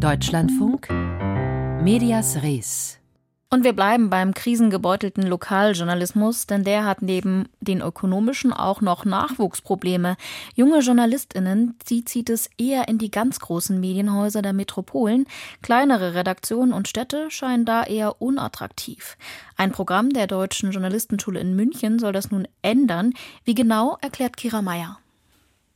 Deutschlandfunk Medias Res und wir bleiben beim krisengebeutelten Lokaljournalismus, denn der hat neben den ökonomischen auch noch Nachwuchsprobleme. Junge JournalistInnen, die zieht es eher in die ganz großen Medienhäuser der Metropolen. Kleinere Redaktionen und Städte scheinen da eher unattraktiv. Ein Programm der Deutschen Journalistenschule in München soll das nun ändern. Wie genau, erklärt Kira Meyer.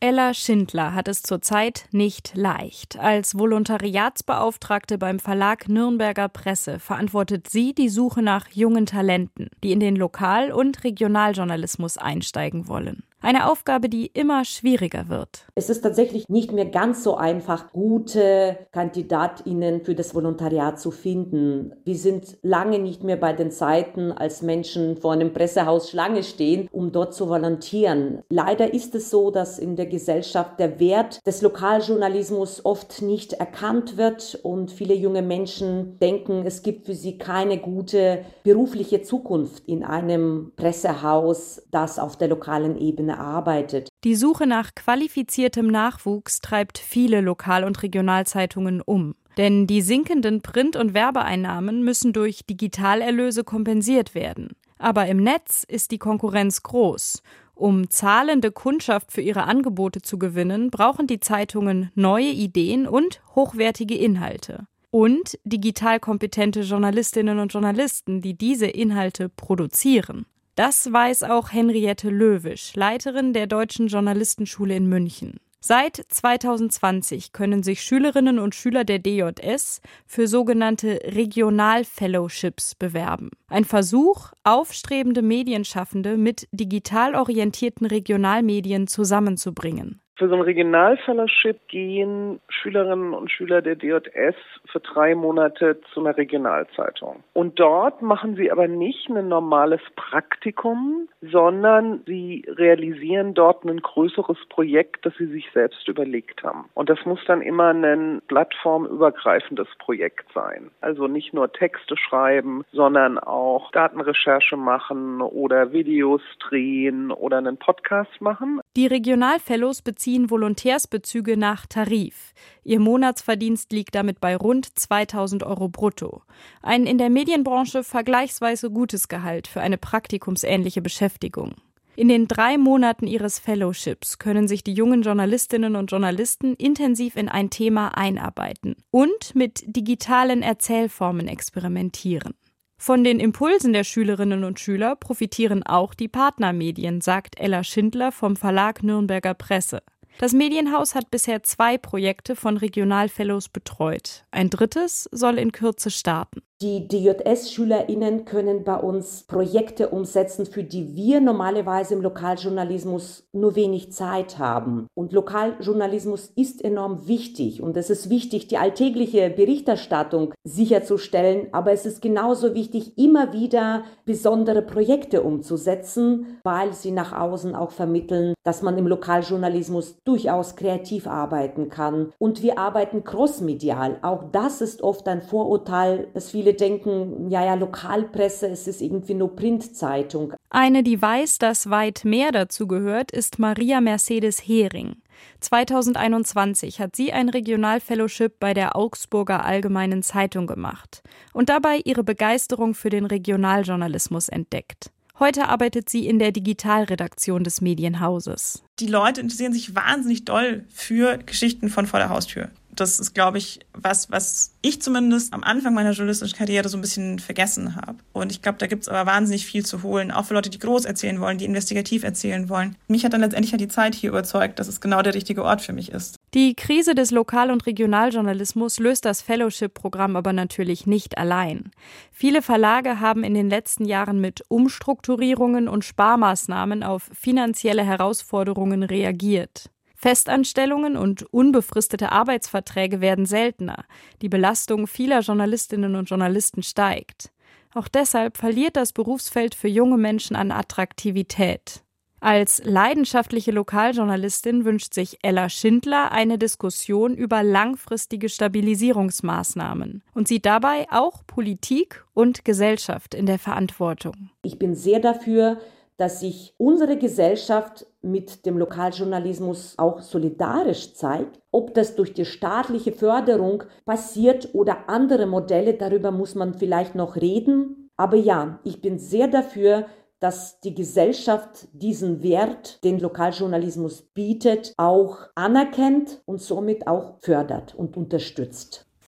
Ella Schindler hat es zurzeit nicht leicht. Als Volontariatsbeauftragte beim Verlag Nürnberger Presse verantwortet sie die Suche nach jungen Talenten, die in den Lokal- und Regionaljournalismus einsteigen wollen. Eine Aufgabe, die immer schwieriger wird. Es ist tatsächlich nicht mehr ganz so einfach, gute Kandidatinnen für das Volontariat zu finden. Wir sind lange nicht mehr bei den Zeiten, als Menschen vor einem Pressehaus Schlange stehen, um dort zu volontieren. Leider ist es so, dass in der Gesellschaft der Wert des Lokaljournalismus oft nicht erkannt wird und viele junge Menschen denken, es gibt für sie keine gute berufliche Zukunft in einem Pressehaus, das auf der lokalen Ebene arbeitet. Die Suche nach qualifiziertem Nachwuchs treibt viele Lokal- und Regionalzeitungen um. Denn die sinkenden Print- und Werbeeinnahmen müssen durch Digitalerlöse kompensiert werden. Aber im Netz ist die Konkurrenz groß. Um zahlende Kundschaft für ihre Angebote zu gewinnen, brauchen die Zeitungen neue Ideen und hochwertige Inhalte. Und digital kompetente Journalistinnen und Journalisten, die diese Inhalte produzieren. Das weiß auch Henriette Löwisch, Leiterin der Deutschen Journalistenschule in München. Seit 2020 können sich Schülerinnen und Schüler der DJS für sogenannte Regionalfellowships bewerben. Ein Versuch, aufstrebende Medienschaffende mit digital orientierten Regionalmedien zusammenzubringen. Für so ein Regionalfellowship gehen Schülerinnen und Schüler der DJS für drei Monate zu einer Regionalzeitung. Und dort machen sie aber nicht ein normales Praktikum, sondern sie realisieren dort ein größeres Projekt, das sie sich selbst überlegt haben. Und das muss dann immer ein plattformübergreifendes Projekt sein. Also nicht nur Texte schreiben, sondern auch Datenrecherche machen oder Videos drehen oder einen Podcast machen. Die Regionalfellows beziehen Volontärsbezüge nach Tarif. Ihr Monatsverdienst liegt damit bei rund 2000 Euro brutto. Ein in der Medienbranche vergleichsweise gutes Gehalt für eine praktikumsähnliche Beschäftigung. In den drei Monaten ihres Fellowships können sich die jungen Journalistinnen und Journalisten intensiv in ein Thema einarbeiten und mit digitalen Erzählformen experimentieren. Von den Impulsen der Schülerinnen und Schüler profitieren auch die Partnermedien, sagt Ella Schindler vom Verlag Nürnberger Presse. Das Medienhaus hat bisher zwei Projekte von Regionalfellows betreut. Ein drittes soll in Kürze starten. Die DJS-SchülerInnen können bei uns Projekte umsetzen, für die wir normalerweise im Lokaljournalismus nur wenig Zeit haben. Und Lokaljournalismus ist enorm wichtig. Und es ist wichtig, die alltägliche Berichterstattung sicherzustellen. Aber es ist genauso wichtig, immer wieder besondere Projekte umzusetzen, weil sie nach außen auch vermitteln, dass man im Lokaljournalismus durchaus kreativ arbeiten kann. Und wir arbeiten crossmedial. Auch das ist oft ein Vorurteil, das viele viele denken, ja, ja, Lokalpresse, es ist irgendwie nur Printzeitung. Eine, die weiß, dass weit mehr dazu gehört, ist Maria Mercedes Hering. 2021 hat sie ein Regionalfellowship bei der Augsburger Allgemeinen Zeitung gemacht und dabei ihre Begeisterung für den Regionaljournalismus entdeckt. Heute arbeitet sie in der Digitalredaktion des Medienhauses. Die Leute interessieren sich wahnsinnig doll für Geschichten von vor der Haustür das ist, glaube ich, was, was ich zumindest am Anfang meiner journalistischen Karriere so ein bisschen vergessen habe. Und ich glaube, da gibt es aber wahnsinnig viel zu holen, auch für Leute, die groß erzählen wollen, die investigativ erzählen wollen. Mich hat dann letztendlich ja die Zeit hier überzeugt, dass es genau der richtige Ort für mich ist. Die Krise des Lokal- und Regionaljournalismus löst das Fellowship-Programm aber natürlich nicht allein. Viele Verlage haben in den letzten Jahren mit Umstrukturierungen und Sparmaßnahmen auf finanzielle Herausforderungen reagiert. Festanstellungen und unbefristete Arbeitsverträge werden seltener. Die Belastung vieler Journalistinnen und Journalisten steigt. Auch deshalb verliert das Berufsfeld für junge Menschen an Attraktivität. Als leidenschaftliche Lokaljournalistin wünscht sich Ella Schindler eine Diskussion über langfristige Stabilisierungsmaßnahmen und sieht dabei auch Politik und Gesellschaft in der Verantwortung. Ich bin sehr dafür, dass sich unsere Gesellschaft mit dem Lokaljournalismus auch solidarisch zeigt. Ob das durch die staatliche Förderung passiert oder andere Modelle, darüber muss man vielleicht noch reden. Aber ja, ich bin sehr dafür, dass die Gesellschaft diesen Wert, den Lokaljournalismus bietet, auch anerkennt und somit auch fördert und unterstützt.